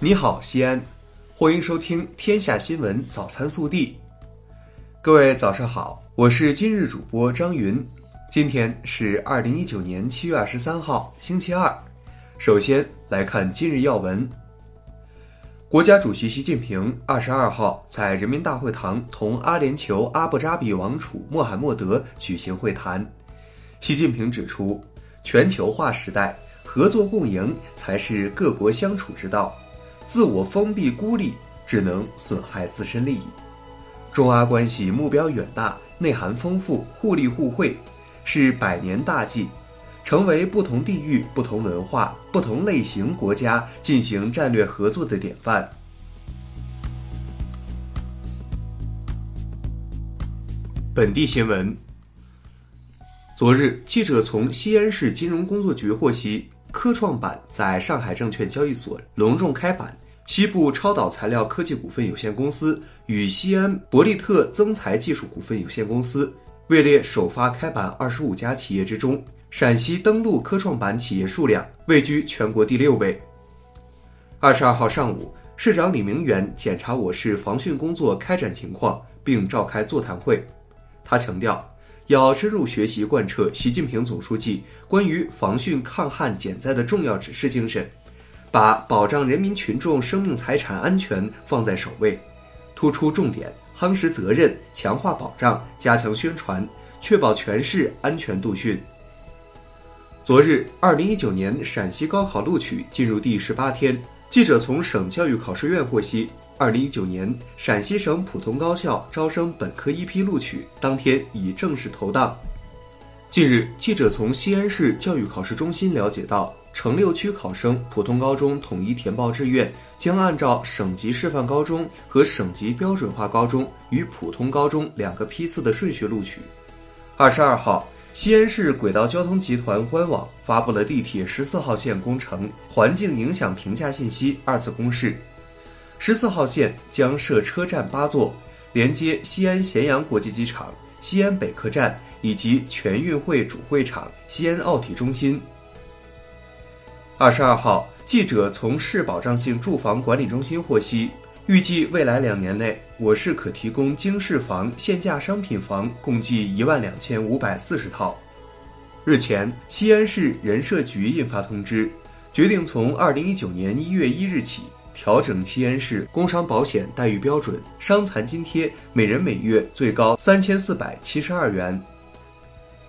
你好，西安，欢迎收听《天下新闻早餐速递》。各位早上好，我是今日主播张云。今天是二零一九年七月二十三号，星期二。首先来看今日要闻。国家主席习近平二十二号在人民大会堂同阿联酋阿布扎比王储穆罕默德举行会谈。习近平指出，全球化时代，合作共赢才是各国相处之道。自我封闭孤立只能损害自身利益，中阿关系目标远大、内涵丰富、互利互惠，是百年大计，成为不同地域、不同文化、不同类型国家进行战略合作的典范。本地新闻：昨日，记者从西安市金融工作局获悉。科创板在上海证券交易所隆重开板，西部超导材料科技股份有限公司与西安博利特增材技术股份有限公司位列首发开板二十五家企业之中。陕西登陆科创板企业数量位居全国第六位。二十二号上午，市长李明远检查我市防汛工作开展情况，并召开座谈会。他强调。要深入学习贯彻习近平总书记关于防汛抗旱减灾的重要指示精神，把保障人民群众生命财产安全放在首位，突出重点，夯实责任，强化保障，加强宣传，确保全市安全度汛。昨日，二零一九年陕西高考录取进入第十八天，记者从省教育考试院获悉。二零一九年陕西省普通高校招生本科一批录取当天已正式投档。近日，记者从西安市教育考试中心了解到，城六区考生普通高中统一填报志愿将按照省级示范高中和省级标准化高中与普通高中两个批次的顺序录取。二十二号，西安市轨道交通集团官网发布了地铁十四号线工程环境影响评价信息二次公示。十四号线将设车站八座，连接西安咸阳国际机场、西安北客站以及全运会主会场西安奥体中心。二十二号，记者从市保障性住房管理中心获悉，预计未来两年内，我市可提供经适房限价商品房共计一万两千五百四十套。日前，西安市人社局印发通知，决定从二零一九年一月一日起。调整西安市工伤保险待遇标准，伤残津贴每人每月最高三千四百七十二元。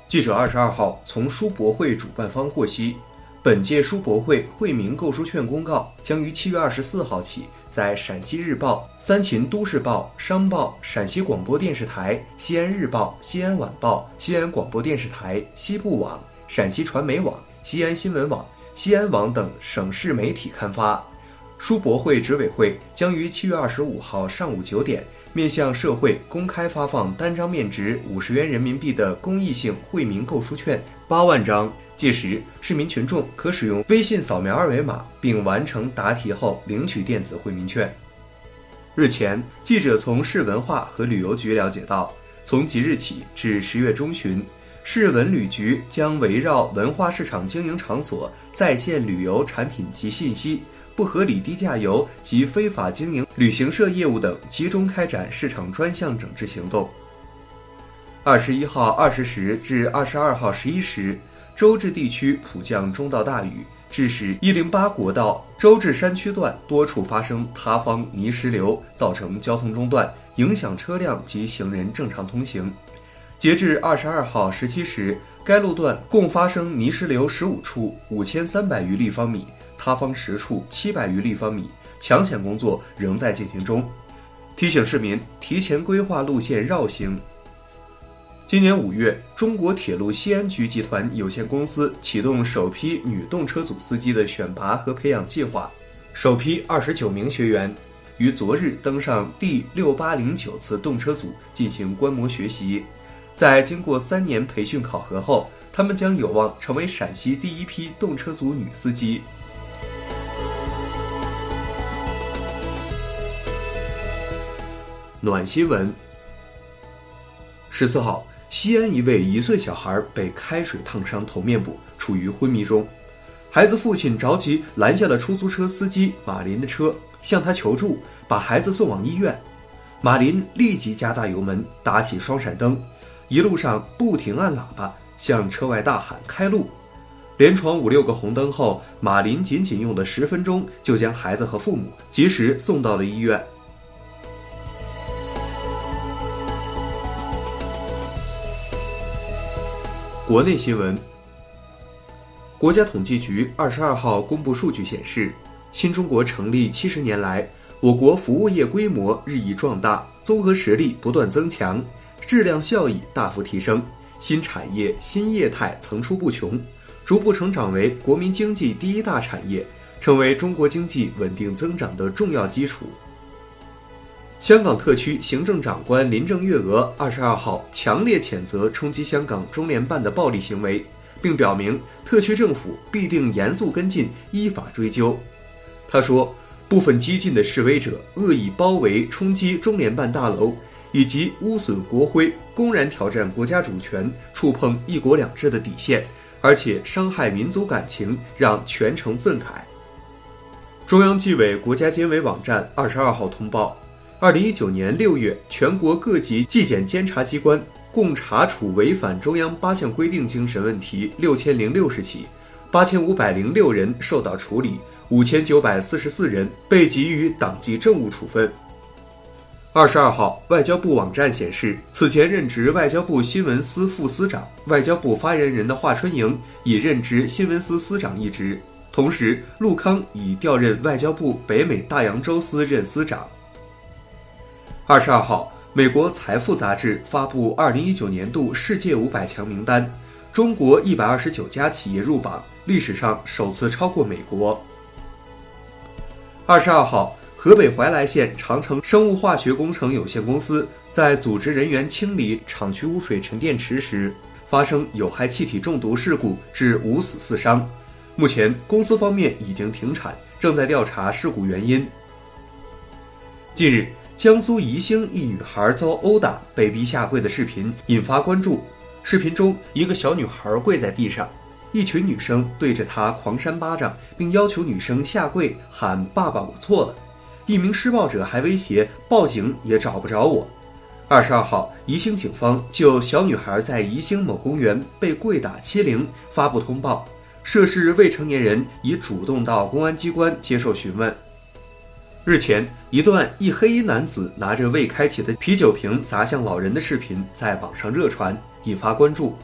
记者二十二号从书博会主办方获悉，本届书博会惠民购书券公告将于七月二十四号起，在陕西日报、三秦都市报、商报、陕西广播电视台、西安日报、西安晚报、西安广播电视台、西部网、陕西传媒网、西安新闻网、西安网等省市媒体刊发。书博会执委会将于七月二十五号上午九点面向社会公开发放单张面值五十元人民币的公益性惠民购书券八万张，届时市民群众可使用微信扫描二维码，并完成答题后领取电子惠民券。日前，记者从市文化和旅游局了解到，从即日起至十月中旬，市文旅局将围绕文化市场经营场所在线旅游产品及信息。不合理低价游及非法经营旅行社业务等，集中开展市场专项整治行动。二十一号二十时至二十二号十一时，周至地区普降中到大雨，致使一零八国道周至山区段多处发生塌方泥石流，造成交通中断，影响车辆及行人正常通行。截至二十二号十七时，该路段共发生泥石流十五处，五千三百余立方米。塌方十处，七百余立方米，抢险工作仍在进行中。提醒市民提前规划路线绕行。今年五月，中国铁路西安局集团有限公司启动首批女动车组司机的选拔和培养计划，首批二十九名学员于昨日登上第六八零九次动车组进行观摩学习。在经过三年培训考核后，他们将有望成为陕西第一批动车组女司机。暖新闻。十四号，西安一位一岁小孩被开水烫伤头面部，处于昏迷中。孩子父亲着急拦下了出租车司机马林的车，向他求助，把孩子送往医院。马林立即加大油门，打起双闪灯，一路上不停按喇叭，向车外大喊开路。连闯五六个红灯后，马林仅仅用了十分钟，就将孩子和父母及时送到了医院。国内新闻。国家统计局二十二号公布数据显示，新中国成立七十年来，我国服务业规模日益壮大，综合实力不断增强，质量效益大幅提升，新产业新业态层出不穷，逐步成长为国民经济第一大产业，成为中国经济稳定增长的重要基础。香港特区行政长官林郑月娥二十二号强烈谴责冲击香港中联办的暴力行为。并表明，特区政府必定严肃跟进，依法追究。他说，部分激进的示威者恶意包围、冲击中联办大楼，以及污损国徽，公然挑战国家主权，触碰“一国两制”的底线，而且伤害民族感情，让全城愤慨。中央纪委国家监委网站二十二号通报，二零一九年六月，全国各级纪检监察机关。共查处违反中央八项规定精神问题六千零六十起，八千五百零六人受到处理，五千九百四十四人被给予党纪政务处分。二十二号，外交部网站显示，此前任职外交部新闻司副司长、外交部发言人的华春莹已任职新闻司司长一职，同时陆康已调任外交部北美大洋洲司任司长。二十二号。美国财富杂志发布二零一九年度世界五百强名单，中国一百二十九家企业入榜，历史上首次超过美国。二十二号，河北怀来县长城生物化学工程有限公司在组织人员清理厂区污水沉淀池时，发生有害气体中毒事故，致五死四伤。目前，公司方面已经停产，正在调查事故原因。近日。江苏宜兴一女孩遭殴打、被逼下跪的视频引发关注。视频中，一个小女孩跪在地上，一群女生对着她狂扇巴掌，并要求女生下跪喊“爸爸，我错了”。一名施暴者还威胁报警也找不着我。二十二号，宜兴警方就小女孩在宜兴某公园被跪打欺凌发布通报，涉事未成年人已主动到公安机关接受询问。日前，一段一黑衣男子拿着未开启的啤酒瓶砸向老人的视频在网上热传，引发关注。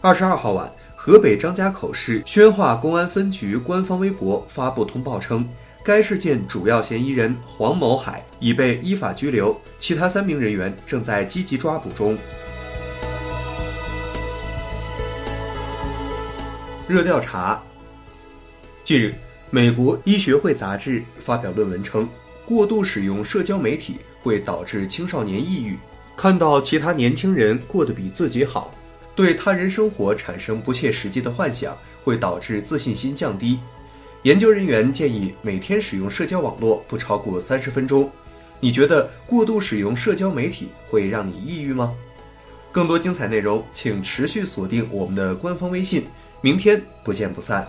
二十二号晚，河北张家口市宣化公安分局官方微博发布通报称，该事件主要嫌疑人黄某海已被依法拘留，其他三名人员正在积极抓捕中。热调查，近日。美国医学会杂志发表论文称，过度使用社交媒体会导致青少年抑郁，看到其他年轻人过得比自己好，对他人生活产生不切实际的幻想，会导致自信心降低。研究人员建议每天使用社交网络不超过三十分钟。你觉得过度使用社交媒体会让你抑郁吗？更多精彩内容，请持续锁定我们的官方微信。明天不见不散。